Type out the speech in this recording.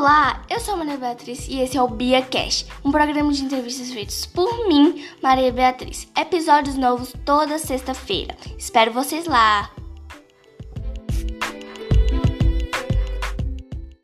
Olá, eu sou a Maria Beatriz e esse é o Bia Cash, um programa de entrevistas feitos por mim, Maria Beatriz. Episódios novos toda sexta-feira. Espero vocês lá.